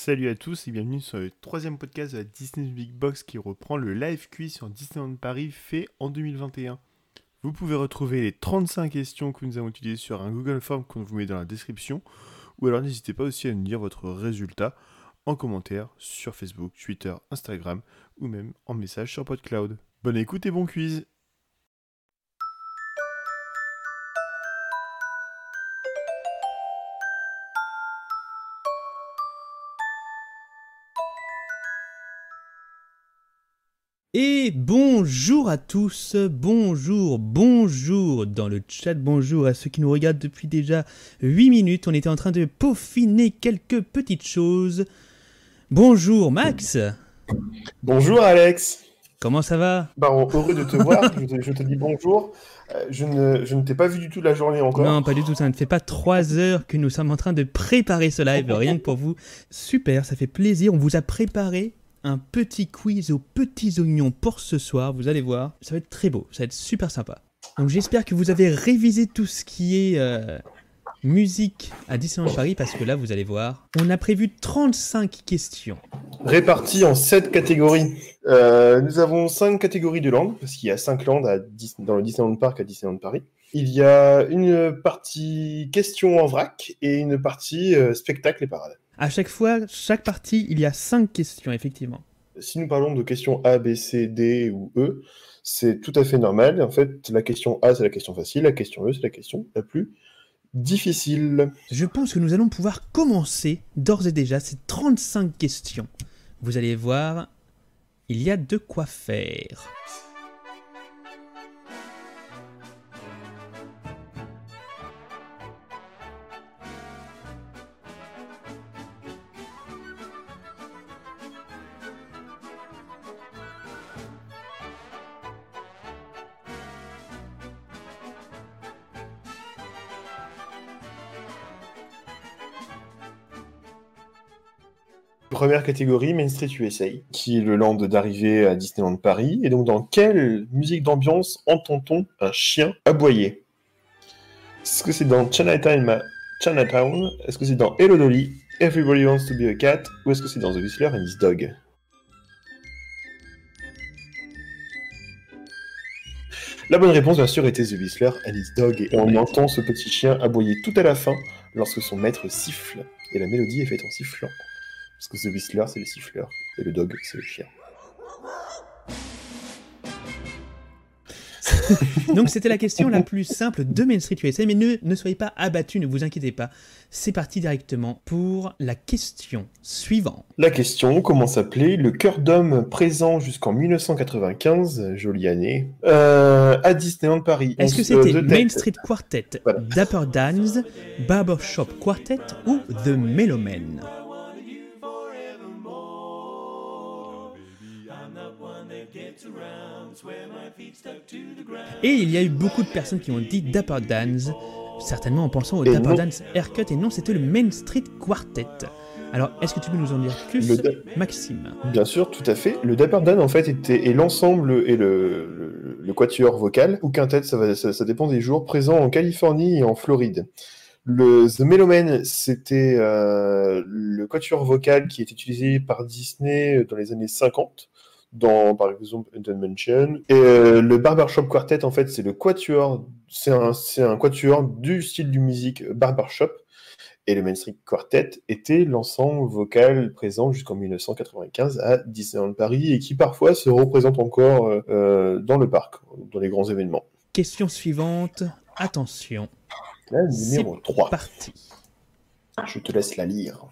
Salut à tous et bienvenue sur le troisième podcast de la Disney Big Box qui reprend le live quiz sur Disneyland Paris fait en 2021. Vous pouvez retrouver les 35 questions que nous avons utilisées sur un Google Form qu'on vous met dans la description ou alors n'hésitez pas aussi à nous dire votre résultat en commentaire sur Facebook, Twitter, Instagram ou même en message sur PodCloud. Bonne écoute et bon quiz Et bonjour à tous, bonjour, bonjour dans le chat, bonjour à ceux qui nous regardent depuis déjà 8 minutes. On était en train de peaufiner quelques petites choses. Bonjour Max Bonjour Alex Comment ça va? Bah, Heureux de te voir, je, te, dis bonjour. Euh, je ne, je ne t'ai pas vu du tout la journée encore. Non, pas du tout, ça ne fait pas 3 heures que nous sommes en train de préparer ce live, rien que pour vous. Super, ça fait plaisir, on vous a préparé un petit quiz aux petits oignons pour ce soir. Vous allez voir, ça va être très beau, ça va être super sympa. Donc j'espère que vous avez révisé tout ce qui est euh, musique à Disneyland Paris parce que là, vous allez voir, on a prévu 35 questions. Réparties en 7 catégories. Euh, nous avons 5 catégories de langues parce qu'il y a 5 langues dans le Disneyland Park à Disneyland Paris. Il y a une partie questions en vrac et une partie euh, spectacle et parade. À chaque fois, chaque partie, il y a cinq questions, effectivement. Si nous parlons de questions A, B, C, D ou E, c'est tout à fait normal. En fait, la question A, c'est la question facile, la question E, c'est la question la plus difficile. Je pense que nous allons pouvoir commencer d'ores et déjà ces 35 questions. Vous allez voir, il y a de quoi faire. Première catégorie, Main Street USA, qui est le land d'arrivée à Disneyland Paris. Et donc, dans quelle musique d'ambiance entend-on un chien aboyer? Est-ce que c'est dans Chinatown, Chinatown? Est-ce que c'est dans Hello Dolly, Everybody Wants to Be a Cat? Ou est-ce que c'est dans The Whistler and His Dog? La bonne réponse, bien sûr, était The Whistler and His Dog. Et on entend ce petit chien aboyer tout à la fin lorsque son maître siffle. Et la mélodie est faite en sifflant. Parce que The Whistler, c'est le siffleur. Et le dog, c'est le chien. Donc c'était la question la plus simple de Main Street USA, mais ne, ne soyez pas abattus, ne vous inquiétez pas. C'est parti directement pour la question suivante. La question, comment s'appelait le cœur d'homme présent jusqu'en 1995, jolie année, euh, à Disneyland Paris Est-ce que c'était Main Street Quartet, Dapper Dans, Barbershop Quartet ou The Mellow Et il y a eu beaucoup de personnes qui ont dit Dapper Dans, certainement en pensant au Dapper Dance Haircut, et non, c'était le Main Street Quartet. Alors, est-ce que tu peux nous en dire plus, Maxime? Bien sûr, tout à fait. Le Dapper Dan, en fait, était, est l'ensemble et le, le, quatuor vocal, ou quintet, ça, ça, dépend des jours, présents en Californie et en Floride. Le The Meloman, c'était euh, le quatuor vocal qui est utilisé par Disney dans les années 50 dans par exemple Mansion. Et euh, le Barbershop Quartet, en fait, c'est le quatuor, c'est un, un quatuor du style du musique Barbershop. Et le Main Street Quartet était l'ensemble vocal présent jusqu'en 1995 à Disneyland Paris et qui parfois se représente encore euh, euh, dans le parc, dans les grands événements. Question suivante, attention. La numéro 3. Parti. Je te laisse la lire.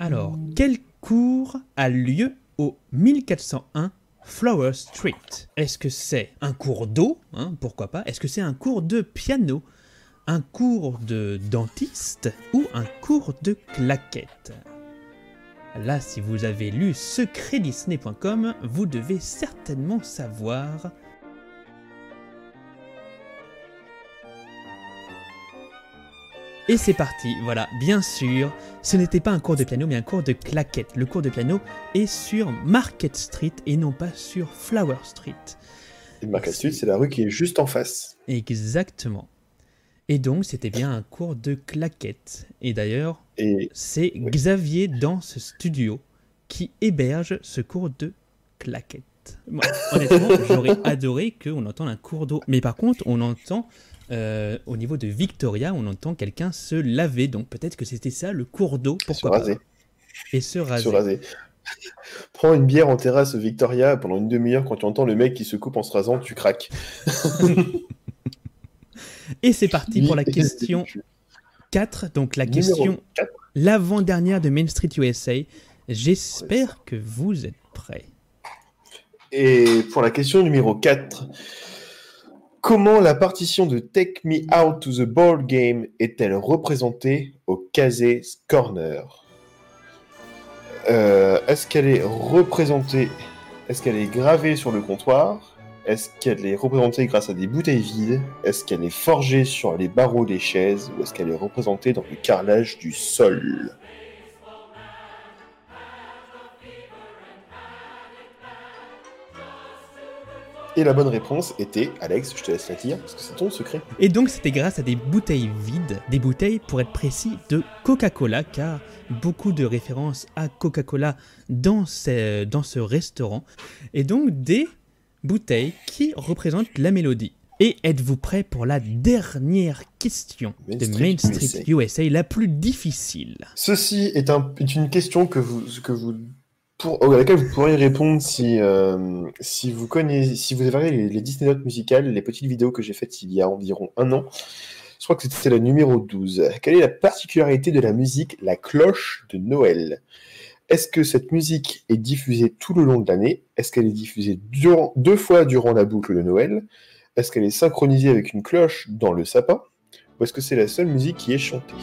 Alors, quel cours a lieu au 1401 Flower Street. Est-ce que c'est un cours d'eau? Hein, Pourquoi pas? Est-ce que c'est un cours de piano? Un cours de dentiste Ou un cours de claquette? Là, si vous avez lu secretdisney.com, vous devez certainement savoir Et c'est parti, voilà, bien sûr, ce n'était pas un cours de piano, mais un cours de claquette. Le cours de piano est sur Market Street et non pas sur Flower Street. Et Market Street, c'est la rue qui est juste en face. Exactement. Et donc, c'était bien un cours de claquettes. Et d'ailleurs, Et c'est Oui. Xavier dans ce studio qui héberge ce cours de claquettes. Moi, honnêtement, j'aurais adoré qu'on entende un cours d'eau. Mais par contre, on entend, euh, au niveau de Victoria, on entend quelqu'un se laver. Donc peut-être que c'était ça, le cours d'eau. se Pourquoi pas raser. Et se raser. Se raser. Prends une bière en terrasse Victoria pendant une demi-heure quand tu entends le mec qui se coupe en se rasant, tu craques. Et c'est parti pour la question 4. Donc la Numéro question, l'avant-dernière de Main Street USA. J'espère que vous êtes prêts. Et pour la question numéro 4, comment la partition de Take Me Out to the Board Game est-elle représentée au Kazes Corner? Euh, Est-ce qu'elle est représentée Est-ce qu'elle est gravée sur le comptoir? Est-ce qu'elle est représentée grâce à des bouteilles vides? Est-ce qu'elle est forgée sur les barreaux des chaises? Ou est-ce qu'elle est représentée dans le carrelage du sol? Et la bonne réponse était, Alex, je te laisse la dire, parce que c'est ton secret. Et donc c'était grâce à des bouteilles vides, des bouteilles pour être précis de Coca-Cola, car beaucoup de références à Coca-Cola dans ce, dans ce restaurant, et donc des bouteilles qui représentent la mélodie. Et êtes-vous prêts pour la dernière question Main de Street Main Street USA, la plus difficile? Ceci est, un- est une question que vous, que vous, pour, à laquelle vous pourriez répondre si, euh, vous connaissez, si vous avez regardé les, Disney Notes musicales, les petites vidéos que j'ai faites il y a environ un an. Je crois que c'était la numéro 12. Quelle est la particularité de la musique La cloche de Noël? Est-ce que cette musique est diffusée tout le long de l'année? Est-ce qu'elle est diffusée deux fois durant la boucle de Noël? Est-ce qu'elle est synchronisée avec une cloche dans le sapin? Ou est-ce que c'est la seule musique qui est chantée?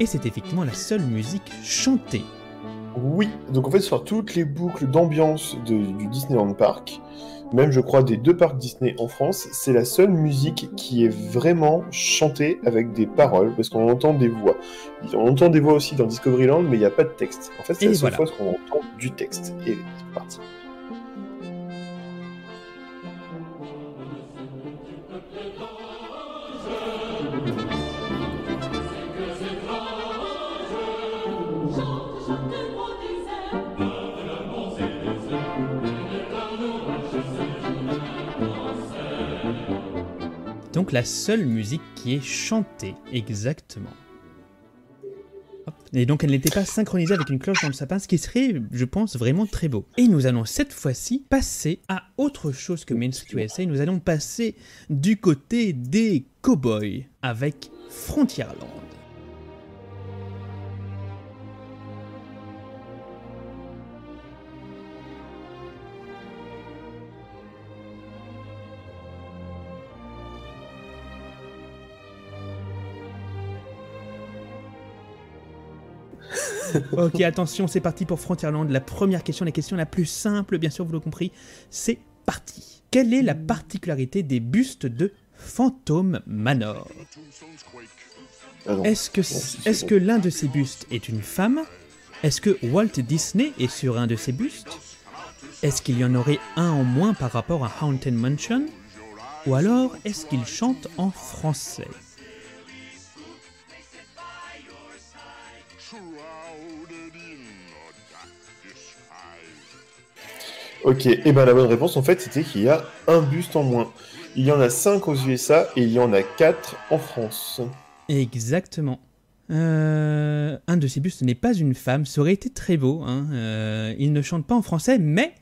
Et c'est effectivement la seule musique chantée. Oui, donc en fait sur toutes les boucles d'ambiance du Disneyland Park, même je crois des deux parcs Disney en France, c'est la seule musique qui est vraiment chantée avec des paroles, parce qu'on entend des voix. On entend des voix aussi dans Discoveryland, mais il n'y a pas de texte. En fait, c'est la seule voilà. fois qu'on entend du texte. Et c'est parti. La seule musique qui est chantée, exactement. Et donc elle n'était pas synchronisée avec une cloche dans le sapin, ce qui serait, je pense, vraiment très beau. Et nous allons cette fois-ci passer à autre chose que Main Street USA. Nous allons passer du côté des cowboys avec Frontierland. Ok, attention, c'est parti pour Frontierland. La première question, la question la plus simple, bien sûr, vous l'avez compris, c'est parti. Quelle est la particularité des bustes de Phantom Manor Ah. Est-ce que, est-ce bon. que l'un de ces bustes est une femme? Est-ce que Walt Disney est sur un de ces bustes? Est-ce qu'il y en aurait un en moins par rapport à Haunted Mansion? Ou alors est-ce qu'il chante en français? Ok, et ben la bonne réponse en fait c'était qu'il y a un buste en moins. Il y en a 5 aux USA et il y en a 4 en France. Exactement. Euh, un de ces bustes n'est pas une femme, ça aurait été très beau. hein. Euh, il ne chante pas en français, mais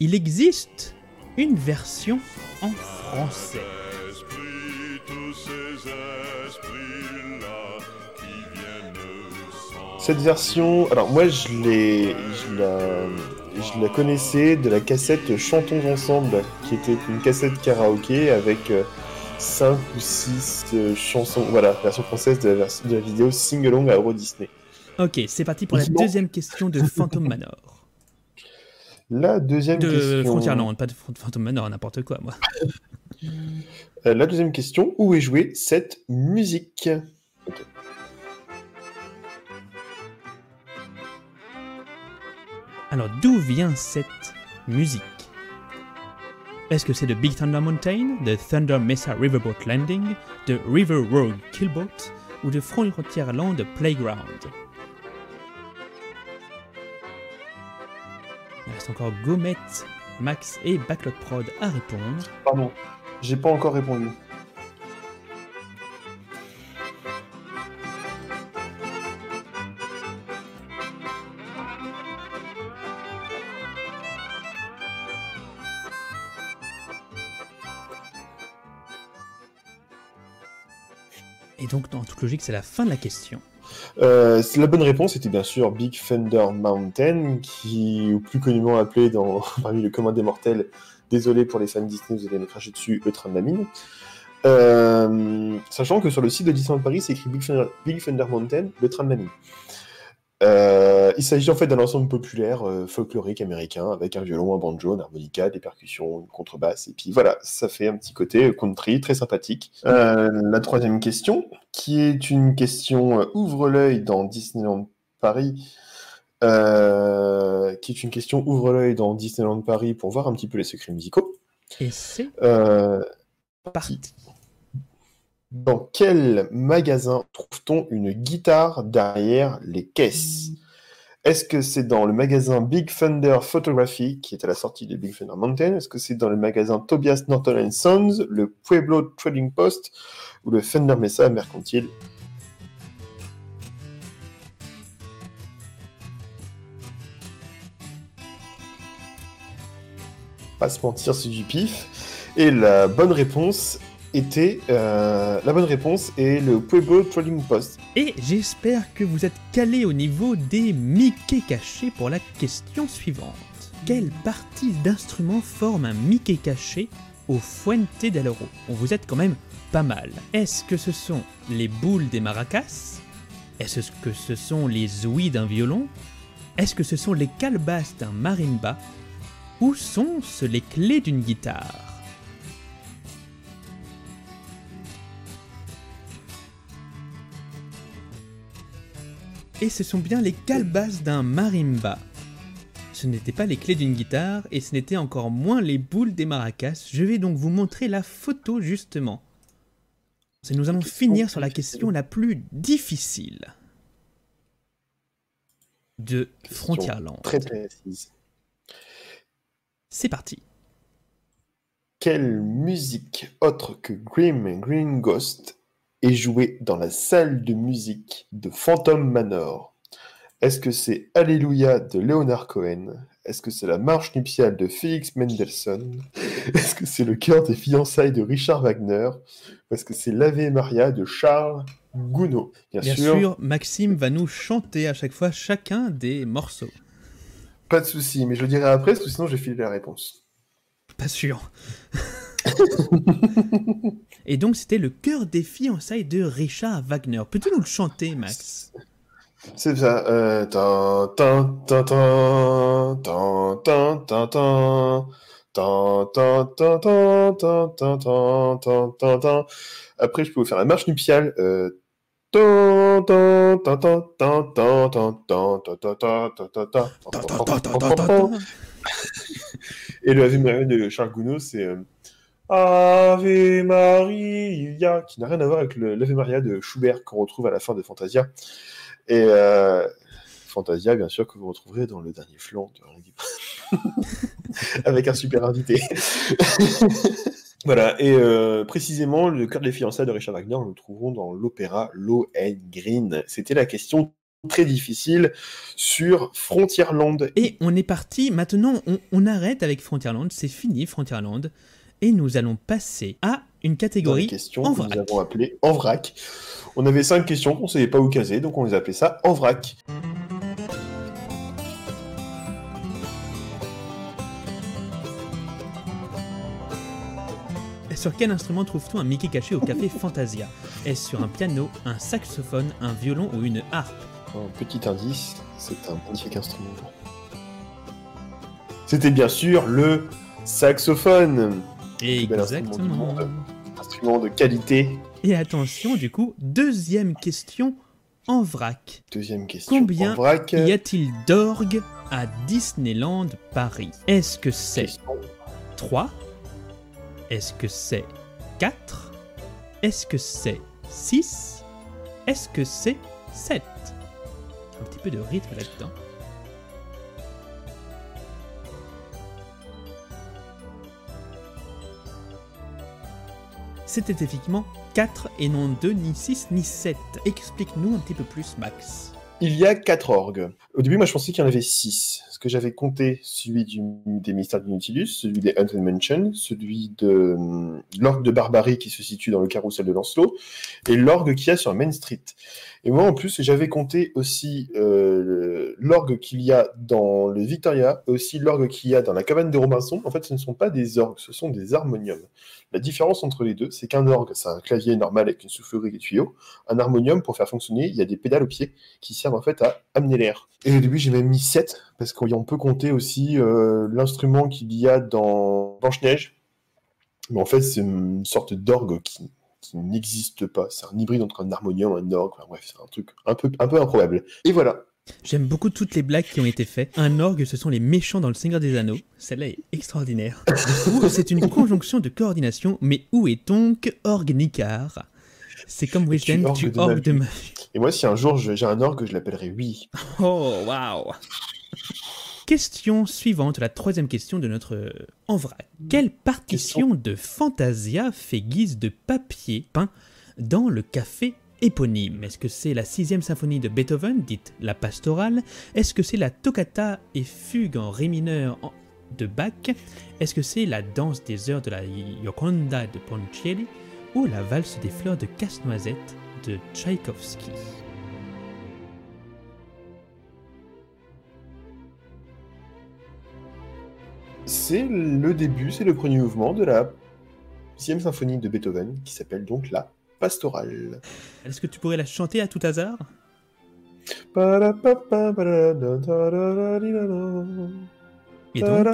il existe une version en français. Cette version, alors moi je l'ai, je la, je la connaissais de la cassette Chantons ensemble, qui était une cassette karaoké avec 5 ou 6 chansons, voilà, version française de la, vers- de la vidéo Sing Along à Euro Disney. Ok, c'est parti pour la deuxième question de Phantom Manor. La deuxième De question. Frontierland, pas de Ph- Phantom Manor, n'importe quoi, moi. Euh, la deuxième question, où est jouée cette musique? Alors, d'où vient cette musique? Est-ce que c'est de Big Thunder Mountain, de Thunder Mesa Riverboat Landing, de River Road Killboat ou de Frontierland Playground? Il reste encore Gomet, Max et Backlot Prod à répondre. Pardon, j'ai pas encore répondu. Donc, dans toute logique, c'est la fin de la question. Euh, la bonne réponse était bien sûr Big Thunder Mountain, qui, ou plus connument appelé dans, parmi le commun des mortels, désolé pour les fans Disney, vous allez me cracher dessus, le train de la mine. Euh, sachant que sur le site de Disneyland Paris, c'est écrit Big Thunder, Big Thunder Mountain, le train de la mine. Euh, il s'agit en fait d'un ensemble populaire euh, folklorique américain avec un violon, un banjo, un harmonica, des percussions, une contrebasse, et puis voilà, ça fait un petit côté country très sympathique. Euh, la troisième question, qui est une question euh, ouvre l'œil dans Disneyland Paris, euh, qui est une question ouvre l'œil dans Disneyland Paris pour voir un petit peu les secrets musicaux. Et c'est Euh, parti. Dans quel magasin trouve-t-on une guitare derrière les caisses? Est-ce que c'est dans le magasin Big Thunder Photography, qui est à la sortie de Big Thunder Mountain? Est-ce que c'est dans le magasin Tobias Norton Sons, le Pueblo Trading Post ou le Thunder Mesa Mercantile? Pas se mentir, c'est du pif. Et la bonne réponse était euh, la bonne réponse est le Pueblo Trading Post. Et j'espère que vous êtes calé au niveau des Mickey cachés pour la question suivante. Quelle partie d'instrument forme un Mickey caché au Fuente del Oro? Bon, Vous êtes quand même pas mal. Est-ce que ce sont les boules des maracas? Est-ce que ce sont les ouïes d'un violon? Est-ce que ce sont les calebasses d'un marimba? Ou sont-ce les clés d'une guitare? Et ce sont bien les calebasses d'un marimba. Ce n'étaient pas les clés d'une guitare et ce n'était encore moins les boules des maracas. Je vais donc vous montrer la photo justement. Et nous allons finir sur la question la plus difficile de Frontierland. Très précise. C'est parti. Quelle musique autre que Grim Green Ghost est jouée dans la salle de musique de Phantom Manor Est-ce que c'est Alléluia de Leonard Cohen? Est-ce que c'est la marche nuptiale de Félix Mendelssohn? Est-ce que c'est le cœur des fiançailles de Richard Wagner? Ou est-ce que c'est l'Ave Maria de Charles Gounod? Bien, Bien sûr, sûr, Maxime va nous chanter à chaque fois chacun des morceaux. pas de souci, mais je le dirai après, parce que sinon j'ai filé la réponse. Pas sûr. Et donc, c'était le cœur des fiançailles de Richard Wagner. Peux-tu nous le chanter, Max C'est ça. Après, je peux vous faire la marche nuptiale. Euh... Et le Ave de Charles Gounod, c'est. Ave Maria, qui n'a rien à voir avec le l'Ave Maria de Schubert qu'on retrouve à la fin de Fantasia. Et euh, Fantasia, bien sûr, que vous retrouverez dans le dernier flanc de avec un super invité. voilà, et euh, précisément, le cœur des fiançailles de Richard Wagner, nous le trouverons dans l'opéra Lohengrin. C'était la question très difficile sur Frontierland. Et on est parti, maintenant on, on arrête avec Frontierland, c'est fini Frontierland, et nous allons passer à une catégorie questions en que vrac. nous avons appelées en vrac. On avait cinq questions qu'on ne savait pas où caser, donc on les appelait ça en vrac. Sur quel instrument trouve-t-on un Mickey caché au café Fantasia? Est-ce sur un piano, un saxophone, un violon ou une harpe? Un petit indice, c'est un magnifique instrument. C'était bien sûr le saxophone, bel instrument du Exactement. monde. instrument de qualité. Et attention, du coup, deuxième question en vrac. Deuxième question. Combien en vrac. Y a-t-il d'orgues à Disneyland Paris? Est-ce que c'est Question. 3, Est-ce que c'est 4 Est-ce que c'est 6 Est-ce que c'est 7 Un petit peu de rythme là-dedans. C'était effectivement 4 et non 2, ni 6, ni 7. Explique-nous un petit peu plus, Max. Il y a quatre orgues. Au début, moi, je pensais qu'il y en avait six. Parce que j'avais compté celui du- des mystères du Nautilus, celui des Haunted Mansion, celui de hum, l'orgue de Barbarie qui se situe dans le carrousel de Lancelot, et l'orgue qu'il y a sur Main Street. Et moi, en plus, j'avais compté aussi euh, l'orgue qu'il y a dans le Victoria, aussi l'orgue qu'il y a dans la cabane de Robinson. En fait, ce ne sont pas des orgues, ce sont des harmoniums. La différence entre les deux, c'est qu'un orgue, c'est un clavier normal avec une soufflerie et des tuyaux. Un harmonium, pour faire fonctionner, il y a des pédales au pied qui servent en fait à amener l'air. Et au début, j'ai même mis 7, parce qu'on peut compter aussi euh, l'instrument qu'il y a dans Blanche-Neige. Mais en fait, c'est une sorte d'orgue qui, n'existe pas. C'est un hybride entre un harmonium et un orgue. Enfin, bref, c'est un truc un peu, un peu improbable. Et voilà. J'aime beaucoup toutes les blagues qui ont été faites. Un orgue, ce sont les méchants dans le Seigneur des Anneaux. Celle-là est extraordinaire. C'est une conjonction de coordination, mais où est donc Orgue Nicard C'est comme Wisden, tu de orgue ma de ma Et moi, si un jour j'ai un orgue, je l'appellerai Oui. Oh, waouh Question suivante, la troisième question de notre euh, en vrac. Quelle partition de Fantasia fait guise de papier peint dans le café éponyme. Est-ce que c'est la sixième symphonie de Beethoven, dite la pastorale? Est-ce que c'est la toccata et fugue en ré mineur de Bach? Est-ce que c'est la danse des heures de la Gioconda de Ponchielli Ou la valse des fleurs de casse-noisette de Tchaïkovski? C'est le début, c'est le premier mouvement de la sixième symphonie de Beethoven, qui s'appelle donc la pastorale. Est-ce que tu pourrais la chanter à tout hasard? Et donc,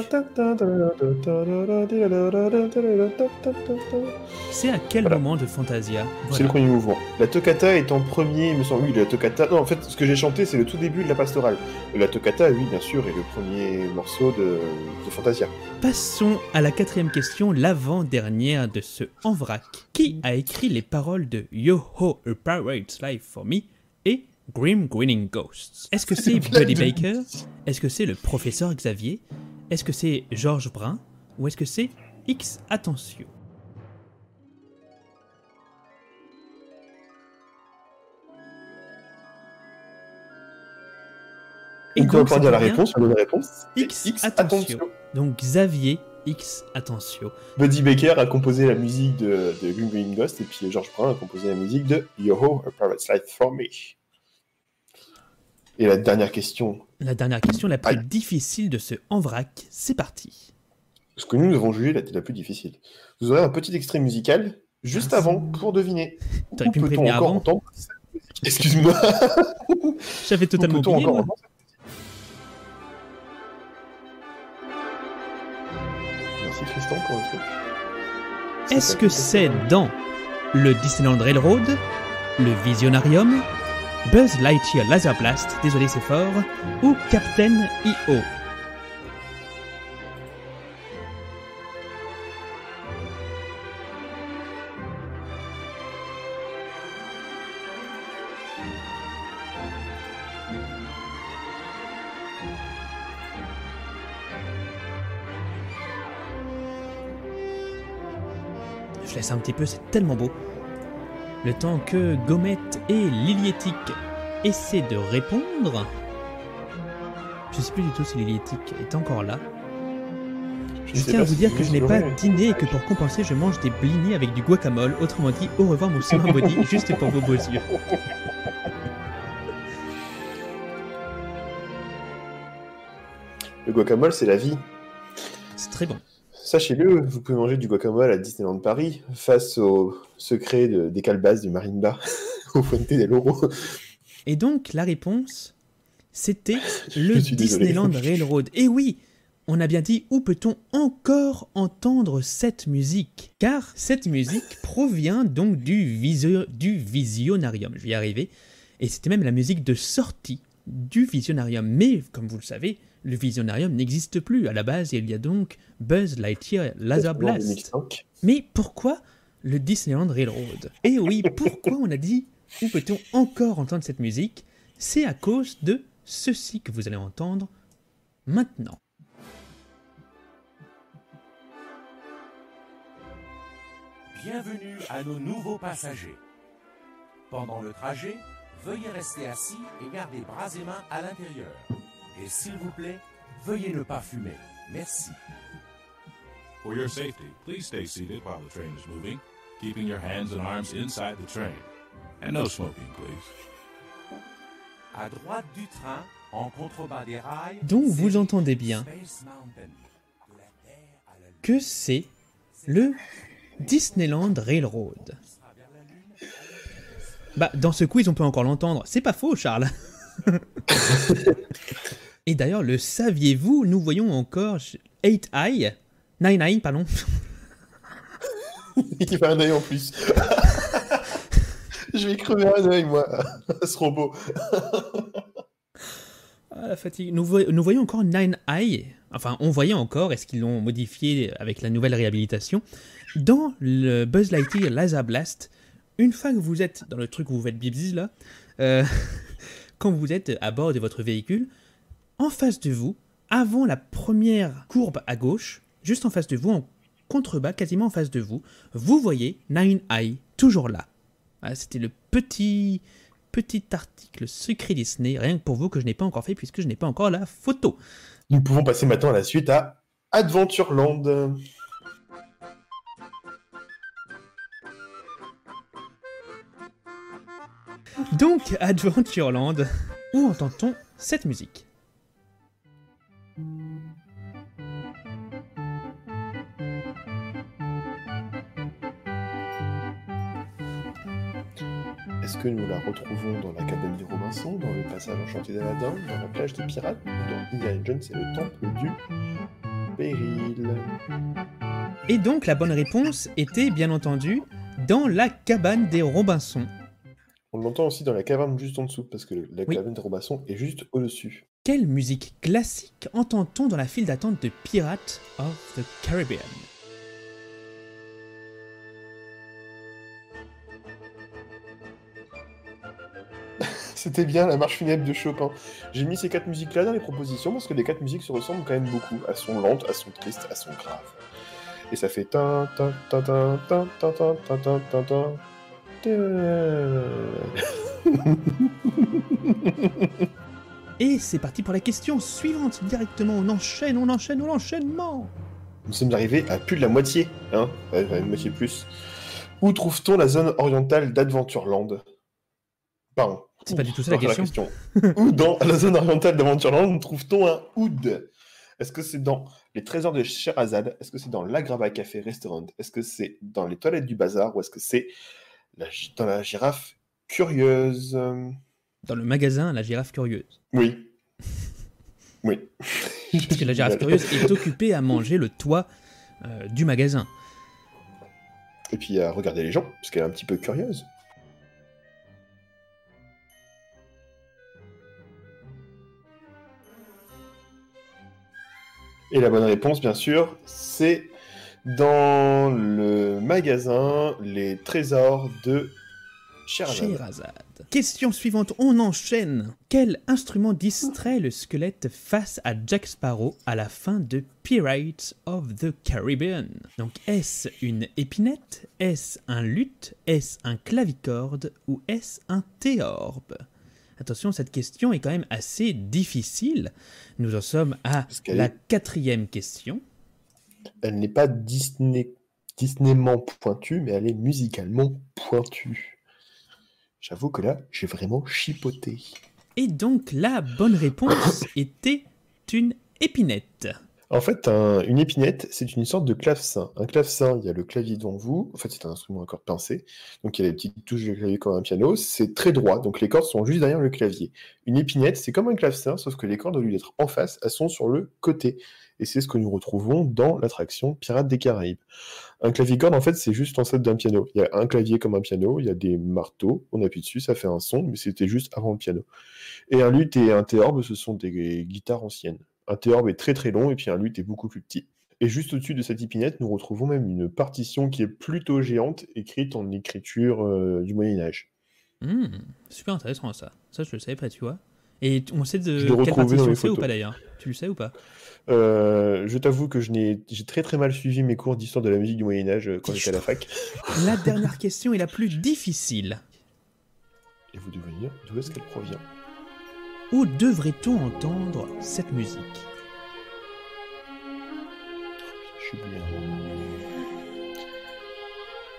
c'est à quel Voilà. moment de Fantasia? C'est le premier mouvement. La toccata est en premier, il me semble. Oui, la toccata. Non, en fait, ce que j'ai chanté, c'est le tout début de la pastorale. La toccata, oui, bien sûr, est le premier morceau de, de Fantasia. Passons à la quatrième question, l'avant-dernière de ce En vrac. Qui a écrit les paroles de Yo Ho, a Pirate's Life for Me et Grim Grinning Ghosts? Est-ce que c'est Buddy Baker? Est-ce que c'est le professeur Xavier? Est-ce que c'est Georges Brun Ou est-ce que c'est X Attention? Et On peut donc, encore c'est dire la réponse, la bonne réponse. X, attention. Donc Xavier X Attention. Buddy Baker a composé la musique de, de Ghost et puis George Brun a composé la musique de Yo-Ho, A Private Life for Me. Et la dernière question, La dernière question, la plus Aïe. difficile de ce En vrac, c'est parti. ce que nous avons jugé la, la plus difficile. Vous aurez un petit extrait musical juste avant pour deviner. T'aurais pu me prévenir encore avant. entendre Excuse-moi. J'avais totalement oublié. encore entendre Merci Tristan pour le truc. Est-ce que c'est dans le Disneyland Railroad, le Visionarium, Buzz Lightyear Laser Blast, désolé c'est fort, ou Captain EO Je laisse un petit peu, c'est tellement beau. Le temps que Gomet et Liliétique essaient de répondre. Je sais plus du tout si Liliétique est encore là. Je tiens à vous si dire que je n'ai pas dîné et que pour compenser, je mange des blinis avec du guacamole. Autrement dit, au revoir mon Simon Body, juste pour vos beaux yeux. Le guacamole, c'est la vie. C'est très bon. Sachez-le, vous pouvez manger du guacamole à Disneyland Paris face au secret de, des calebasses du Marimba au Fuente del Oro. Et donc, la réponse, c'était le. Disneyland Railroad. Et oui, on a bien dit où peut-on encore entendre cette musique? Car cette musique provient donc du, visio- du Visionarium. Je vais y arriver. Et c'était même la musique de sortie du Visionarium. Mais, comme vous le savez, le Visionarium n'existe plus. À la base, il y a donc Buzz Lightyear Laser Blast. 2005. Mais pourquoi le Disneyland Railroad? Et oui, pourquoi on a dit où peut-on encore entendre cette musique? C'est à cause de ceci que vous allez entendre maintenant. Bienvenue à nos nouveaux passagers. Pendant le trajet, veuillez rester assis et garder bras et mains à l'intérieur. Et s'il vous plaît, veuillez ne pas fumer. Merci. For your safety, please stay seated while the train is moving, keeping your hands and arms inside the train. And no smoking, please. À droite du train, en contrebas des rails, Donc vous c'est entendez bien que c'est le Disneyland Railroad. Bah, dans ce quiz, on peut encore l'entendre. C'est pas faux, Charles. Et d'ailleurs, le saviez-vous Nous voyons encore 8 Eye, 9 Eye, pardon. Il fait un œil en plus. Je vais crever un œil, moi, ce robot. Ah, la fatigue. Nous, vo- nous voyons encore Nine Eye. Enfin, on voyait encore, est-ce qu'ils l'ont modifié avec la nouvelle réhabilitation? Dans le Buzz Lightyear Laser Blast, une fois que vous êtes dans le truc où vous faites bibzis là, euh, quand vous êtes à bord de votre véhicule, en face de vous, avant la première courbe à gauche, juste en face de vous, en contrebas, quasiment en face de vous, vous voyez Nine Eye, toujours là. Ah, C'était le petit petit article secret Disney, rien que pour vous que je n'ai pas encore fait puisque je n'ai pas encore la photo. Nous pouvons passer maintenant à la suite à Adventureland. Donc, Adventureland, où entend-on cette musique? Est-ce que nous la retrouvons dans la cabane des Robinson, dans le passage enchanté d'Aladin, dans la plage des pirates, ou dans Indiana Jones et le temple du péril? Et donc, la bonne réponse était, bien entendu, dans la cabane des Robinson. On l'entend aussi dans la caverne juste en dessous, parce que la Oui. cabane des Robinson est juste au-dessus. Quelle musique classique entend-on dans la file d'attente de Pirates of the Caribbean? C'était bien la marche funèbre de Chopin. J'ai mis ces quatre musiques-là dans les propositions parce que les quatre musiques se ressemblent quand même beaucoup. Elles sont lentes, elles sont tristes, elles sont graves. Et ça fait. Et c'est parti pour la question suivante directement. On enchaîne, on enchaîne, on enchaînement. Nous sommes arrivés à plus de la moitié, hein, ouais, ouais, une moitié plus. Où trouve-t-on la zone orientale d'Adventureland Pardon. C'est pas du tout ça la question. Où dans la zone orientale d'Adventureland trouve-t-on un oud? Est-ce que c'est dans les trésors de Sherazade? Est-ce que c'est dans l'Agrava Café Restaurant? Est-ce que c'est dans les toilettes du bazar? Ou est-ce que c'est la dans la girafe curieuse? Dans le magasin, la girafe curieuse. Oui. Oui. Parce que la girafe curieuse est occupée à manger le toit euh, du magasin. Et puis à regarder les gens, parce qu'elle est un petit peu curieuse. Et la bonne réponse, bien sûr, c'est dans le magasin Les Trésors de Sherazade. Question suivante, on enchaîne. Quel instrument distrait le squelette face à Jack Sparrow à la fin de Pirates of the Caribbean? Donc est-ce une épinette Est-ce un luth Est-ce un clavicorde Ou est-ce un théorbe? Attention, cette question est quand même assez difficile. Nous en sommes à la est- quatrième question. Elle n'est pas Disney... Disneyment pointue, mais elle est musicalement pointue. J'avoue que là, j'ai vraiment chipoté. Et donc la bonne réponse était une épinette. En fait, un- une épinette, c'est une sorte de clavecin. Un clavecin, il y a le clavier devant vous. En fait, c'est un instrument à cordes pincées. Donc, il y a les petites touches de clavier comme un piano. C'est très droit. Donc, les cordes sont juste derrière le clavier. Une épinette, c'est comme un clavecin, sauf que les cordes, au lieu d'être en face, elles sont sur le côté. Et c'est ce que nous retrouvons dans l'attraction Pirates des Caraïbes. Un clavier-corde, en fait, c'est juste en d'un piano. Il y a un clavier comme un piano, il y a des marteaux, on appuie dessus, ça fait un son, mais c'était juste avant le piano. Et un luth et un théorbe, ce sont des guitares anciennes. Un théorbe est très très long et puis un luth est beaucoup plus petit. Et juste au-dessus de cette épinette, nous retrouvons même une partition qui est plutôt géante, écrite en écriture euh, du Moyen Âge. Hmm, super intéressant ça. Ça, je le savais pas, tu vois. Et on sait de quelle partition c'est ou pas d'ailleurs? Tu le sais ou pas? Euh, je t'avoue que je n'ai, j'ai très très mal suivi mes cours d'histoire de la musique du Moyen Âge euh, quand j'étais à la fac. La dernière question est la plus difficile. Et vous devez dire d'où est-ce qu'elle provient? Où devrait-on entendre cette musique? J'ai oublié un mot.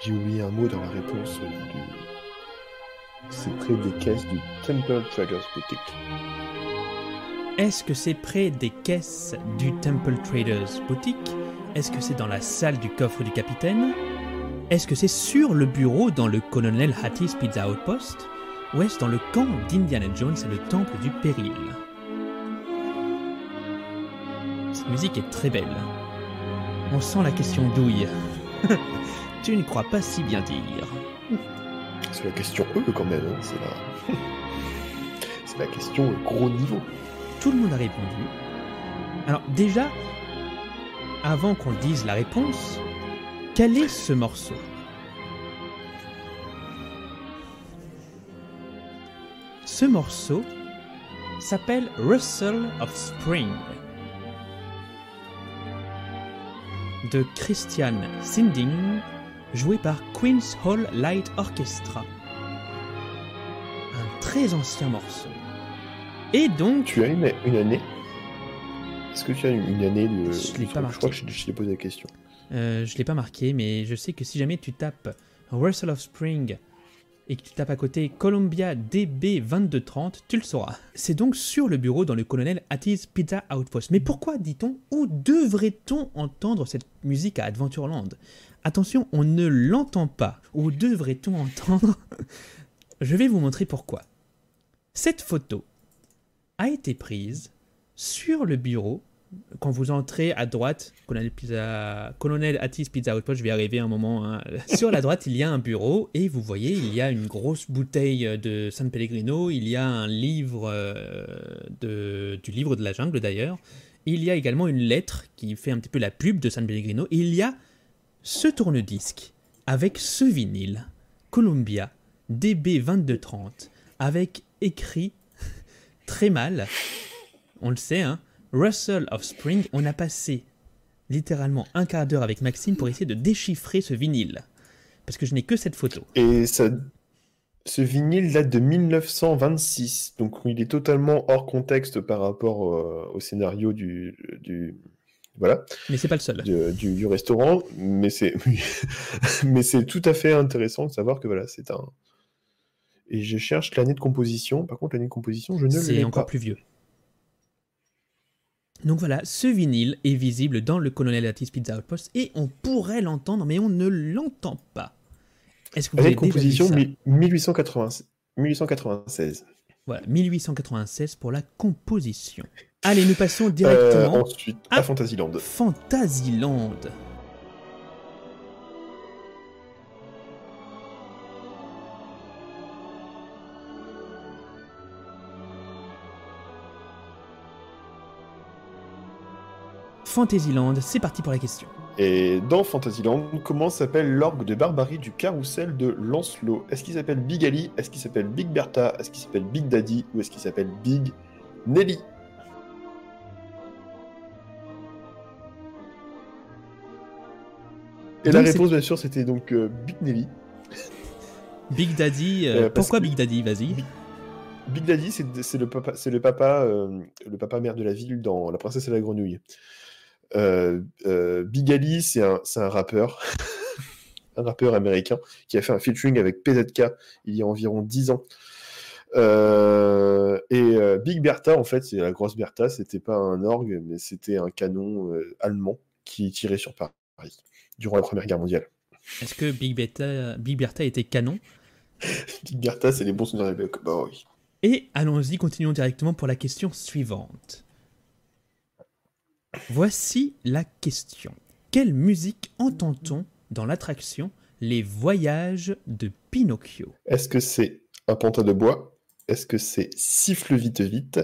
J'ai oublié un mot dans la réponse du. C'est près des caisses du Temple Traders Boutique. Est-ce que c'est près des caisses du Temple Traders Boutique? Est-ce que c'est dans la salle du coffre du capitaine? Est-ce que c'est sur le bureau dans le Colonel Hattie's Pizza Outpost? Ou est-ce dans le camp d'Indiana Jones et le temple du péril Cette musique est très belle. On sent la question douille. tu ne crois pas si bien dire. C'est la question E quand même. hein, C'est la... C'est la question gros niveau. Tout le monde a répondu. Alors déjà, avant qu'on dise la réponse, quel est ce morceau? Ce morceau s'appelle Rustle of Spring de Christian Sinding, joué par Queen's Hall Light Orchestra. Un très ancien morceau. Et donc, Tu as une, une année? Est-ce que tu as une année de. Je l'ai pas Je crois marqué. que je, je t'ai posé la question. Euh, je l'ai pas marqué, mais je sais que si jamais tu tapes Rustle of Spring et que tu tapes à côté Columbia DB 2230, tu le sauras. C'est donc sur le bureau dans le colonel Attie's Pizza Outpost. Mais pourquoi, dit-on, où devrait-on entendre cette musique à Adventureland? Attention, on ne l'entend pas. Où devrait-on entendre? Je vais vous montrer pourquoi. Cette photo a été prise sur le bureau quand vous entrez à droite, Colonel, Pizza, Colonel Attis Pizza Outpost, je vais arriver un moment. hein. Sur la droite, il y a un bureau et vous voyez, il y a une grosse bouteille de San Pellegrino, il y a un livre euh, de, du livre de la jungle d'ailleurs. Il y a également une lettre qui fait un petit peu la pub de San Pellegrino. Il y a ce tourne-disque avec ce vinyle, Columbia DB2230, avec écrit très mal, on le sait, hein, Russell of Spring, on a passé littéralement un quart d'heure avec Maxime pour essayer de déchiffrer ce vinyle. Parce que je n'ai que cette photo. Et ça, ce vinyle date de 1926, donc il est totalement hors contexte par rapport euh, au scénario du, du voilà, Mais c'est pas le seul. du, du- du restaurant, mais c'est mais c'est tout à fait intéressant de savoir que voilà, c'est un. Et je cherche l'année de composition. Par contre, l'année de composition, je ne C'est l'ai encore pas. plus vieux. Donc voilà, ce vinyle est visible dans le Colonel Attis Pizza Outpost et on pourrait l'entendre, mais on ne l'entend pas. Est-ce que vous avez de déjà vu composition ça mi- 1880 1896. Voilà, 1896 pour la composition. Allez, nous passons Euh, directement ensuite, Ah. à Fantasyland. Fantasyland. Fantasyland, c'est parti pour la question. Et dans Fantasyland, comment s'appelle l'orgue de barbarie du carrousel de Lancelot? Est-ce qu'il s'appelle Big Ali? Est-ce qu'il s'appelle Big Bertha? Est-ce qu'il s'appelle Big Daddy? Ou est-ce qu'il s'appelle Big Nelly? Et la Donc, réponse, bien sûr, c'était donc euh, Big Nelly. Big Daddy, euh, Euh, pourquoi que- Big Daddy? Vas-y. Big Daddy, c'est le papa, c'est le papa, le papa maire de la ville dans La Princesse et la Grenouille. Euh, euh, Big Ali, c'est un, un rappeur, un rappeur américain qui a fait un featuring avec PZK il y a environ 10 ans. Euh, et euh, Big Bertha, en fait, c'est la grosse Bertha, c'était pas un orgue, mais c'était un canon euh, allemand qui tirait sur Paris durant la Première Guerre mondiale. Est-ce que Big Bertha, Big Bertha était canon? Big Bertha, c'est les bons souvenirs des cowboys. Et allons-y, continuons directement pour la question suivante. Voici la question. Quelle musique entend-on dans l'attraction Les Voyages de Pinocchio? Est-ce que c'est un pantin de bois? Est-ce que c'est Siffle vite vite?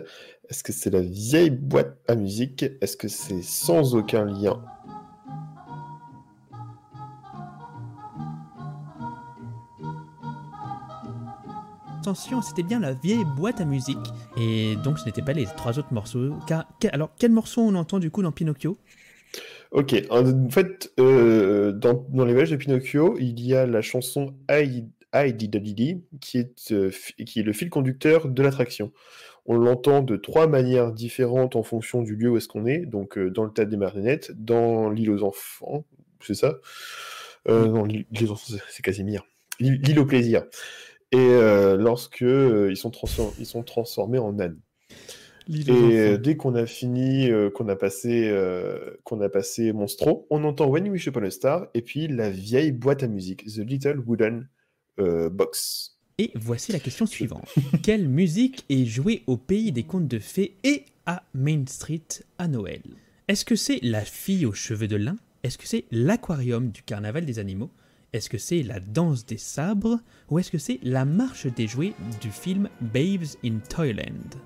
Est-ce que c'est la vieille boîte à musique? Est-ce que c'est sans aucun lien Attention, c'était bien la vieille boîte à musique. Et donc ce n'étaient pas les trois autres morceaux. Car, alors, quel morceau on entend du coup dans Pinocchio? Ok, en fait, euh, dans, dans les voyages de Pinocchio, il y a la chanson I, I Did Didi, qui est, euh, qui est le fil conducteur de l'attraction. On l'entend de trois manières différentes en fonction du lieu où est-ce qu'on est, donc euh, dans le théâtre des marionnettes, dans l'île aux enfants, c'est ça? Non, l'île aux enfants, c'est- Casimir. L'île l'île au plaisir. Et euh, lorsque euh, ils, sont transfor- ils sont transformés en ânes. Et euh, dès qu'on a fini, euh, qu'on a passé, euh, qu'on a passé Monstro, on entend When You Wish Upon a Star et puis la vieille boîte à musique, The Little Wooden euh, Box. Et voici la question suivante. Quelle musique est jouée au pays des contes de fées et à Main Street à Noël? Est-ce que c'est la fille aux cheveux de lin? Est-ce que c'est l'aquarium du carnaval des animaux? Est-ce que c'est la danse des sabres Ou est-ce que c'est la marche des jouets du film Babes in Toyland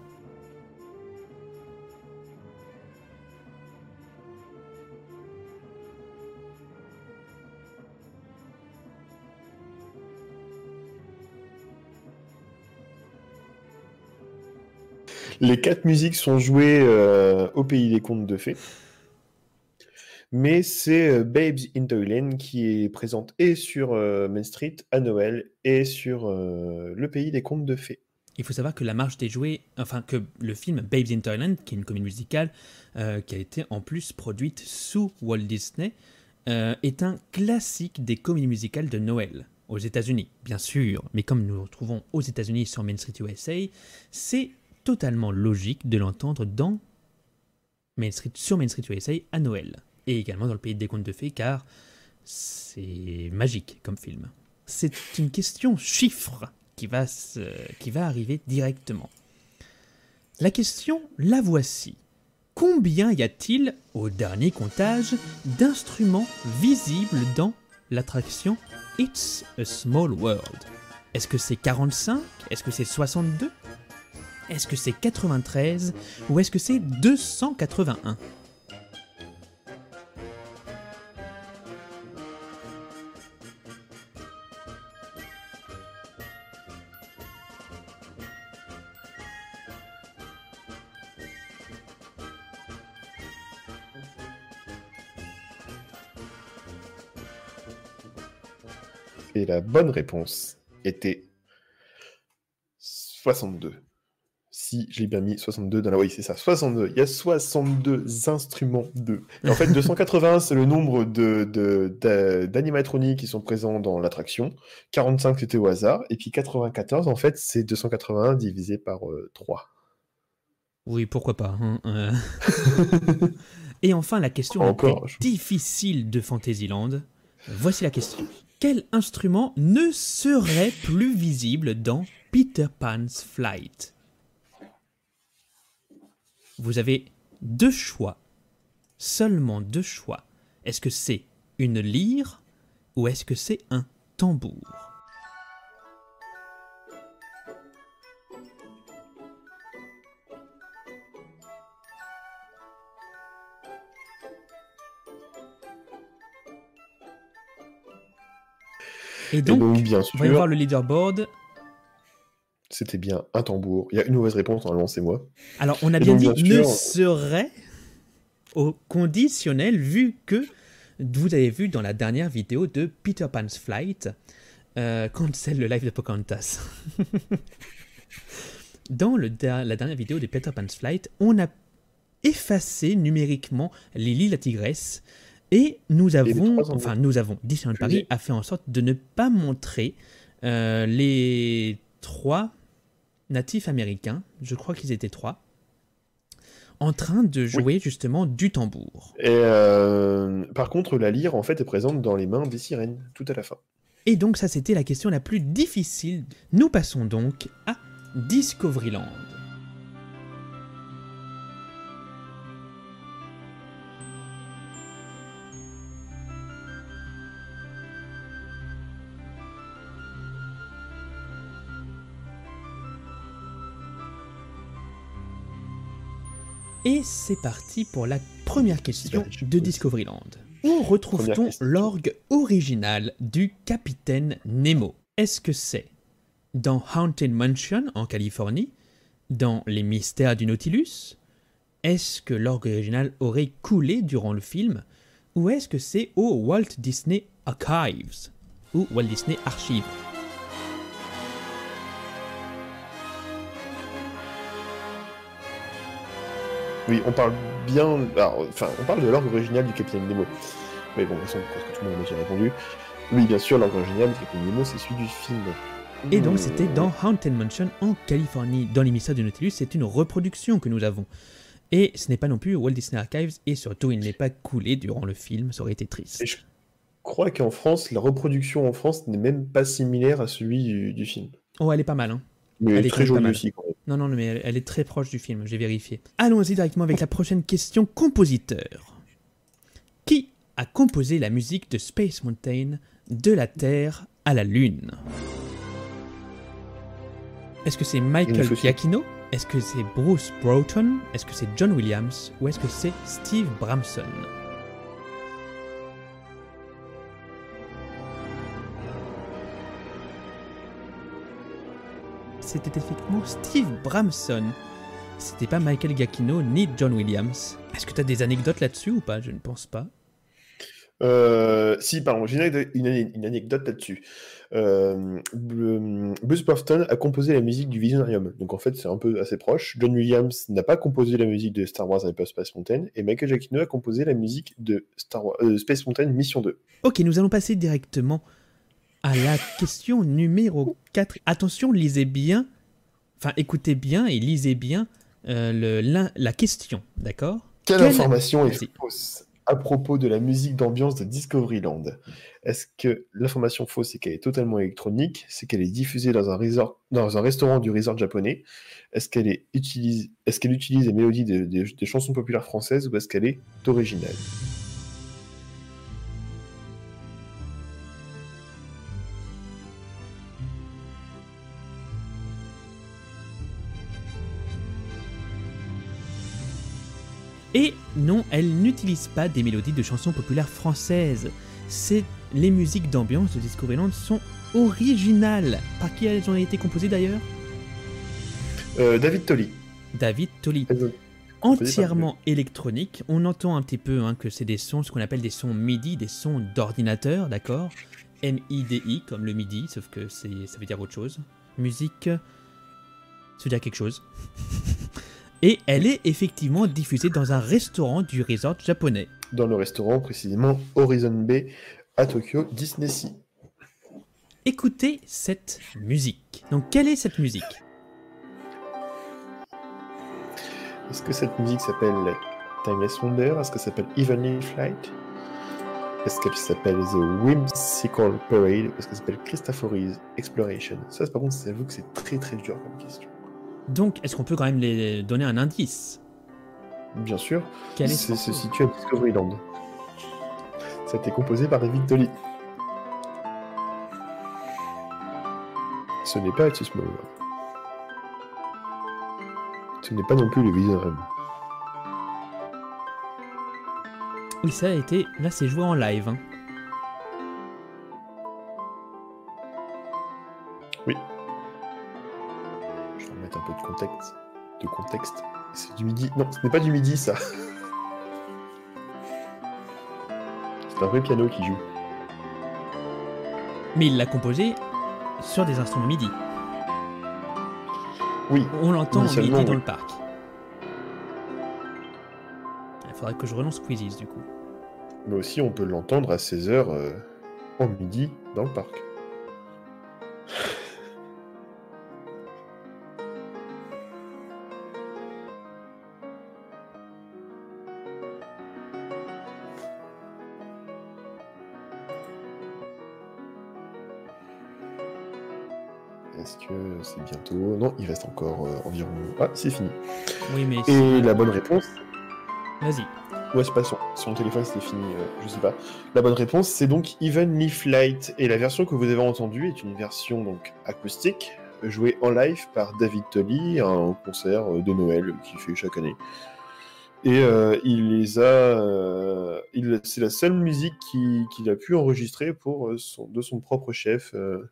Les quatre musiques sont jouées euh, au pays des contes de fées. Mais c'est euh, Babes in Toyland qui est présente et sur euh, Main Street à Noël et sur euh, le pays des contes de fées. Il faut savoir que la marche des jouets, enfin que le film Babes in Toyland, qui est une comédie musicale qui a été en plus produite sous Walt Disney, est un classique des comédies musicales de Noël aux États-Unis, bien sûr. Mais comme nous nous retrouvons aux États-Unis sur Main Street USA, c'est totalement logique de l'entendre dans Main Street, sur Main Street USA à Noël et également dans le pays des contes de fées, car c'est magique comme film. C'est une question chiffre qui va, qui va arriver directement. La question, la voici. Combien y a-t-il, au dernier comptage, d'instruments visibles dans l'attraction It's a Small World? Est-ce que c'est 45 Est-ce que c'est 62 Est-ce que c'est 93 Ou est-ce que c'est 281 la bonne réponse était 62. Si je l'ai bien mis, 62 dans la... Oui, c'est ça, 62. Il y a 62 instruments de... Et en fait, 281, c'est le nombre de, de- d'animatroniques qui sont présents dans l'attraction. 45, c'était au hasard. Et puis 94, en fait, c'est 281 divisé par euh, 3. Oui, pourquoi pas. hein, euh. Et enfin, la question Encore, la plus je- difficile de Fantasyland. Voici la question. Quel instrument ne serait plus visible dans Peter Pan's Flight? Vous avez deux choix. Seulement deux choix. Est-ce que c'est une lyre ou est-ce que c'est un tambour? Et Et donc, donc, on va voir le leaderboard. c'était bien un tambour. Il y a une mauvaise réponse, normalement, c'est moi. Alors, on a Et bien donc, dit bien ne serait au conditionnel, vu que vous avez vu dans la dernière vidéo de Peter Pan's Flight, euh, quand c'est le live de Pocahontas. dans le la dernière vidéo de Peter Pan's Flight, on a effacé numériquement Lily la tigresse. Et nous avons, enfin nous avons, Disneyland Paris a fait en sorte de ne pas montrer euh, les trois natifs américains, je crois qu'ils étaient trois, en train de jouer justement du tambour. Et euh, par contre, la lyre, en fait, est présente dans les mains des sirènes, tout à la fin. Et donc ça c'était la question la plus difficile. Nous passons donc à Discoveryland. Et c'est parti pour la première question de. Discoveryland. Où retrouve-t-on l'orgue original du capitaine Nemo? Est-ce que c'est dans Haunted Mansion en Californie? Dans Les Mystères du Nautilus? Est-ce que l'orgue original aurait coulé durant le film? Ou est-ce que c'est au Walt Disney Archives? Ou Walt Disney Archives? Oui, on parle bien. alors, Enfin, on parle de l'orgue original du Capitaine Nemo. Mais bon, de toute façon, presque tout le monde a déjà répondu. Oui, bien sûr, l'orgue original du Capitaine Nemo, c'est celui du film. Et donc Mmh. c'était dans Haunted Mansion en Californie, dans les mystères du Nautilus, c'est une reproduction que nous avons. Et ce n'est pas non plus Walt Disney Archives, et surtout il n'est pas coulé durant le film, ça aurait été triste. Et je crois qu'en France, la reproduction en France n'est même pas similaire à celui du, du film. Oh, elle est pas mal, hein. Mais Elle est très jolie aussi, quand même. Non, non, mais elle, elle est très proche du film, j'ai vérifié. Allons-y directement avec la prochaine question compositeur. Qui a composé la musique de Space Mountain de la Terre à la Lune? Est-ce que c'est Michael Giacchino? Est-ce que c'est Bruce Broughton? Est-ce que c'est John Williams? Ou est-ce que c'est Steve Bramson? C'était effectivement Steve Bramson. C'était pas Michael Giacchino ni John Williams. Est-ce que tu as des anecdotes là-dessus ou pas? Je ne pense pas. Euh, si, pardon, j'ai une, anecdote- une ane- une anecdote là-dessus. Euh, Bl- Bruce Bufton a composé la musique du Visionarium, donc en fait c'est un peu assez proche. John Williams n'a pas composé la musique de Star Wars Hyperspace Mountain, et Michael Giacchino a composé la musique de Star Wars, euh, Space Mountain Mission 2. Ok, nous allons passer directement à la question numéro 4. Attention, lisez bien, enfin écoutez bien et lisez bien euh, le- la, la question, d'accord? Quelle, Quelle- information est fausse à propos de la musique d'ambiance de Discoveryland? Est-ce que l'information fausse, c'est qu'elle est totalement électronique? C'est qu'elle est diffusée dans un, resort, dans un restaurant du resort japonais? Est-ce qu'elle est utilise, est qu'elle utilise les mélodies des- des- des chansons populaires françaises ou est-ce qu'elle est originale? Et non, elle n'utilise pas des mélodies de chansons populaires françaises. C'est les musiques d'ambiance de Discoveryland sont originales. Par qui elles ont été composées d'ailleurs? Euh, David Tolly. David Tolly. Entièrement électronique. On entend un petit peu hein, que c'est des sons, ce qu'on appelle des sons MIDI, des sons d'ordinateur, d'accord? M-I-D-I, comme le MIDI, sauf que ça veut dire autre chose. Musique, ça veut dire quelque chose. Et elle est effectivement diffusée dans un restaurant du resort japonais. Dans le restaurant, précisément Horizon Bay à Tokyo, Disney Sea. Écoutez cette musique. Donc, quelle est cette musique? Est-ce que cette musique s'appelle Timeless Wonder Est-ce que ça s'appelle Evenly Flight? Est-ce qu'elle s'appelle The Whimsical Parade? Est-ce qu'elle s'appelle Christopher's Exploration? Ça, par contre, j'avoue que c'est très très dur comme question. Donc, est-ce qu'on peut quand même les donner un indice? Bien sûr, c'est se situe à Discoveryland. Ça a été composé par David Tolly. Ce n'est pas Small World. Ce n'est pas non plus le Visionarium. Oui, ça a été. Là, c'est joué en live. hein. Contexte. De contexte. C'est du midi. Non, ce n'est pas du midi, ça. C'est un vrai piano qui joue. Mais il l'a composé sur des instruments MIDI. Oui, On l'entend en MIDI dans le parc. Il faudrait que je relance Quizzes du coup. mais aussi on peut l'entendre à 16h en midi dans le parc. Est-ce que c'est bientôt? Non, il reste encore euh, environ. Ah, c'est fini. Oui, mais Et la bonne réponse, vas-y. Ouais, c'est pas sur, sur mon téléphone, c'était fini, euh, je sais pas. La bonne réponse, c'est donc Evenly Flight. Et la version que vous avez entendue est une version donc acoustique, jouée en live par David Tolly, un concert euh, de Noël qu'il fait chaque année. Et euh, il les a. euh, c'est la seule musique qui- qu'il a pu enregistrer pour son, de son propre chef euh,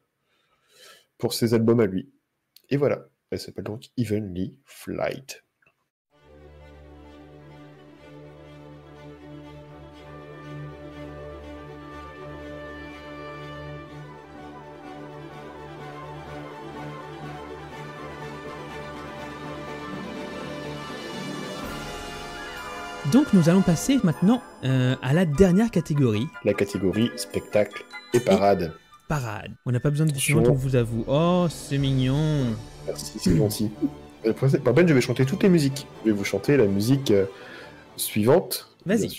pour ses albums à lui. Et voilà. Elle s'appelle donc Evenly Flight. Donc nous allons passer maintenant euh, à la dernière catégorie, La catégorie spectacle et parade. Parade. On n'a pas besoin de documents, on vous avoue. Oh, c'est mignon. Merci, c'est gentil. Pour cette- Par contre, je vais chanter toutes les musiques. Je vais vous chanter la musique euh, suivante. Vas-y.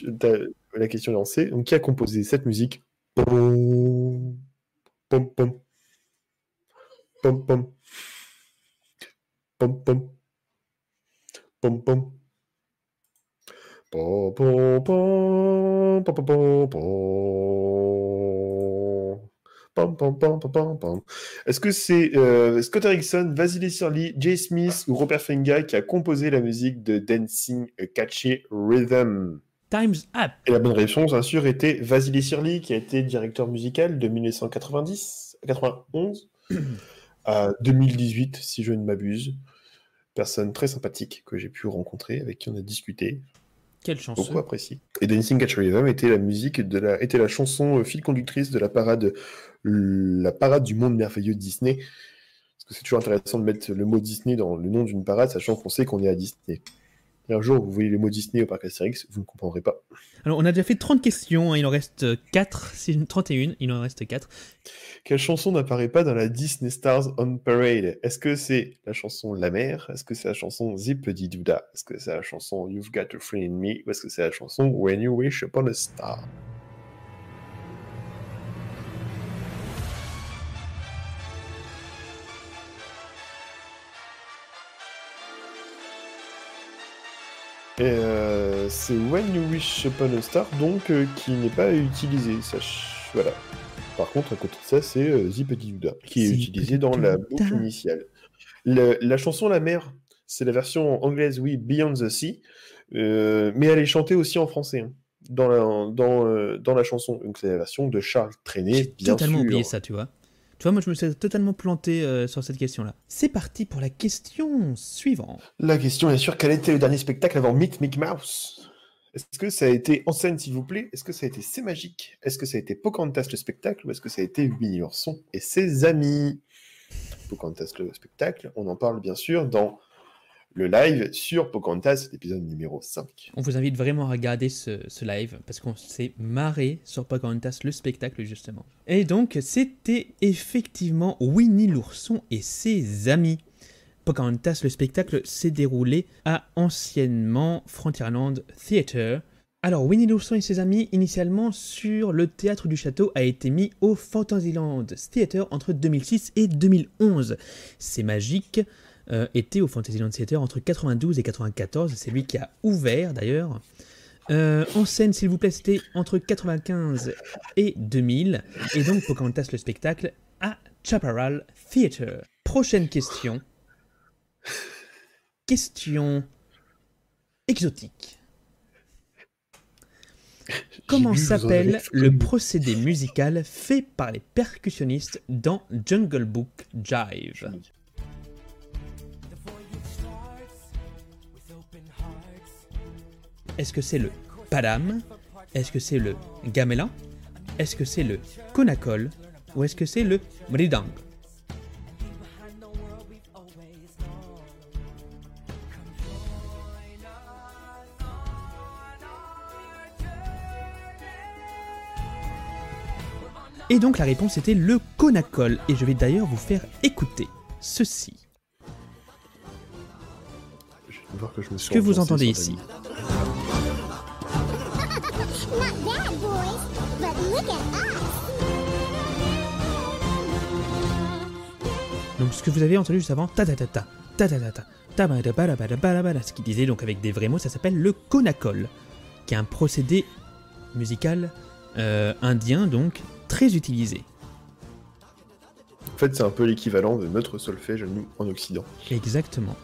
La question est lancée. Donc, qui a composé cette musique? Pom, pom, pom. Pom, pom. Pom, pom. Pom, pom. Pom, pom, pom, pom, pom, pom, pom. Est-ce que c'est euh, Scott Erickson, Vasily Surly, Jay Smith ou Robert Fenga qui a composé la musique de Dancing a Catchy Rhythm? Time's Up. Et la bonne réponse, bien sûr, était Vasily Surly, qui a été directeur musical de 1990 à 91 à 2018, si je ne m'abuse. Personne très sympathique que j'ai pu rencontrer, avec qui on a discuté, Quelle chanceux. beaucoup apprécié. Et Dancing Catch Rhythm était la musique de la, était la chanson euh, fil conductrice de la parade, la parade du monde merveilleux de Disney. Parce que c'est toujours intéressant de mettre le mot Disney dans le nom d'une parade, sachant qu'on sait qu'on est à Disney. Et un jour, vous voyez le mot Disney au parc Astérix, vous ne comprendrez pas. Alors on a déjà fait 30 questions, hein, il en reste 4, 31, il en reste 4. Quelle chanson n'apparaît pas dans la Disney Stars on Parade? Est-ce que c'est la chanson La Mer? Est-ce que c'est la chanson Zippity Douda Est-ce que c'est la chanson You've Got a Friend in Me? Ou est-ce que c'est la chanson When You Wish Upon a Star? Euh, c'est When You Wish Upon a Star, donc, euh, qui n'est pas utilisé. Sache... Voilà. Par contre, à côté de ça, c'est euh, Zippity Douda, qui est utilisé dans la boucle initiale. Le- la chanson La Mer, c'est la version anglaise, oui, Beyond the Sea, euh, mais elle est chantée aussi en français, hein, dans, la, dans, dans la chanson. Donc c'est la version de Charles Trenet, J'ai totalement sûr. oublié ça, tu vois. Tu vois, moi je me suis totalement planté euh, sur cette question-là. C'est parti pour la question suivante. La question est sûr, quel était le dernier spectacle avant Meet Mickey Mouse? Est-ce que ça a été en scène, s'il vous plaît? Est-ce que ça a été C'est Magique? Est-ce que ça a été Pocahontas le spectacle? Ou est-ce que ça a été Winnie l'ourson et ses amis? Pocahontas le spectacle, on en parle bien sûr dans le live sur Pocahontas, l'épisode numéro 5. On vous invite vraiment à regarder ce, live parce qu'on s'est marré sur Pocahontas, le spectacle justement. Et donc, c'était effectivement Winnie l'ourson et ses amis. Pocahontas, le spectacle s'est déroulé à anciennement Frontierland Theatre. Alors, Winnie l'ourson et ses amis, initialement sur le théâtre du château, a été mis au Fantasyland Theatre entre 2006 et 2011. C'est magique euh, était au Fantasyland Theatre entre 92 et 94. C'est lui qui a ouvert d'ailleurs. Euh, en scène, s'il vous plaît, c'était entre 95 et 2000. Et donc Pocahontas le spectacle à Chaparral Theatre. Prochaine question. Question exotique. Comment s'appelle le procédé musical fait par les percussionnistes dans Jungle Book Jive? Est-ce que c'est le padam? Est-ce que c'est le gamelan? Est-ce que c'est le konakol Ou est-ce que c'est le mridang? Et donc la réponse était le konakol. Et je vais d'ailleurs vous faire écouter ceci. Je vais voir que je me suis Ce que vous entendez ici. Donc ce que vous avez entendu juste avant, ta ta ta ce qu'il disait donc avec des vrais mots, ça s'appelle le konakol, qui est un procédé musical euh, indien donc très utilisé. En fait, c'est un peu l'équivalent de notre solfège nous en Occident. Exactement.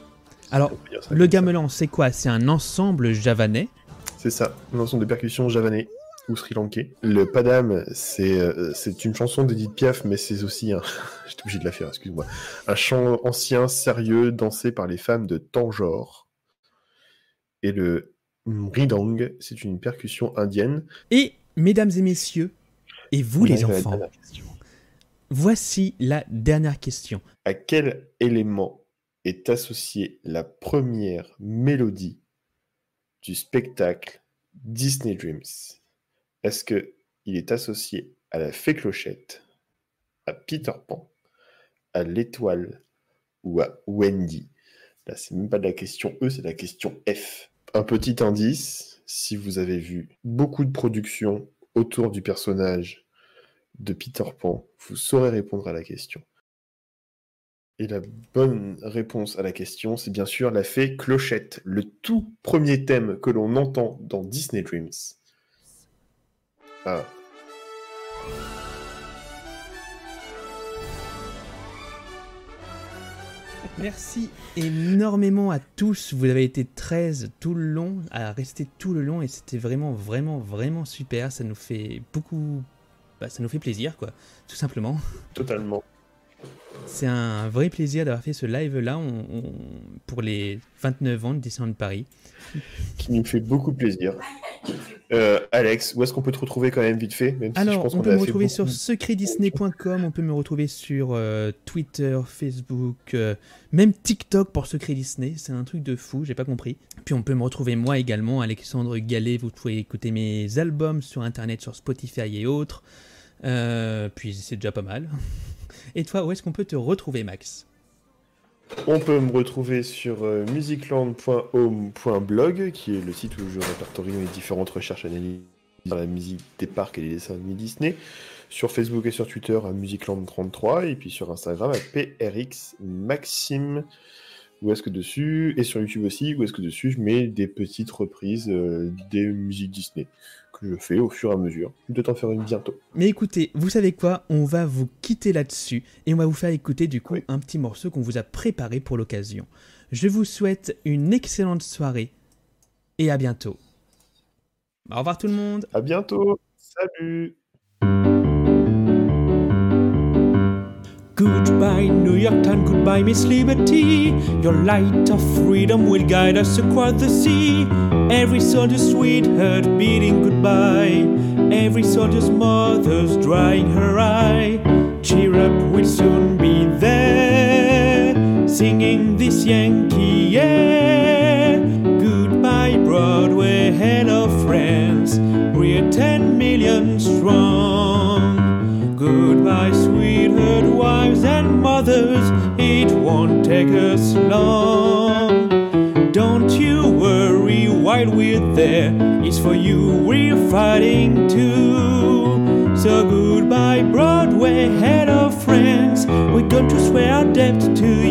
Alors, le gamelan, c'est quoi? C'est un ensemble javanais? C'est ça, un ensemble de percussions javanais ou sri-lankais. Le padam, c'est euh, c'est une chanson d'Edith Piaf, mais c'est aussi un... J'étais obligé de la faire, excuse-moi. Un chant ancien, sérieux, dansé par les femmes de Tanjore. Et le mridang, c'est une percussion indienne. Et, mesdames et messieurs, et vous les la enfants, voici la dernière question. À quel élément est associée la première mélodie du spectacle Disney Dreams? Est-ce que il est associé à la fée clochette, à Peter Pan, à l'étoile ou à Wendy? Là, c'est même pas de la question E, c'est la question F. Un petit indice, si vous avez vu beaucoup de productions autour du personnage de Peter Pan, vous saurez répondre à la question. Et la bonne réponse à la question, c'est bien sûr la fée Clochette, le tout premier thème que l'on entend dans Disney Dreams. Ah. Merci énormément à tous. Vous avez été 13 tout le long, à rester tout le long, et c'était vraiment, vraiment, vraiment super. Ça nous fait beaucoup. bah, ça nous fait plaisir, quoi, tout simplement. Totalement. C'est un vrai plaisir d'avoir fait ce live-là on- on- pour les 29 ans de Disneyland Paris. Qui nous fait beaucoup plaisir. Euh, Alex, où est-ce qu'on peut te retrouver quand même vite fait même si je Alors, pense on peut me retrouver beaucoup- sur secretdisney.com, on peut me retrouver sur euh, Twitter, Facebook, euh, même TikTok pour Secret Disney. C'est un truc de fou, j'ai pas compris. Puis on peut me retrouver moi également, Alexandre Gallet. Vous pouvez écouter mes albums sur internet, sur Spotify et autres. Euh, puis c'est déjà pas mal. Et toi, où est-ce qu'on peut te retrouver, Max? On peut me retrouver sur euh, musicland.home.blog, qui est le site où je répertorie mes différentes recherches analyses sur la musique des parcs et les dessins animés Disney. Sur Facebook et sur Twitter à musicland33, et puis sur Instagram à PRX Maxime. Où est-ce que dessus, et sur YouTube aussi, où est-ce que dessus je mets des petites reprises euh, des musiques Disney je fais au fur et à mesure. Je dois t'en faire une bientôt. Mais écoutez, vous savez quoi? On va vous quitter là-dessus et on va vous faire écouter du coup Oui. un petit morceau qu'on vous a préparé pour l'occasion. Je vous souhaite une excellente soirée et à bientôt. Au revoir tout le monde À bientôt. Salut. Goodbye, New York Town, goodbye, Miss Liberty. Your light of freedom will guide us across the sea. Every soldier's sweetheart beating goodbye. Every soldier's mother's drying her eye. Cheer up, we'll soon be there. Singing this Yankee air. Goodbye, Broadway, hello, friends. We're 10 million strong. Take us long. Don't you worry while we're there. It's for you we're fighting too. So goodbye, Broadway, head of friends. We're going to swear our debt to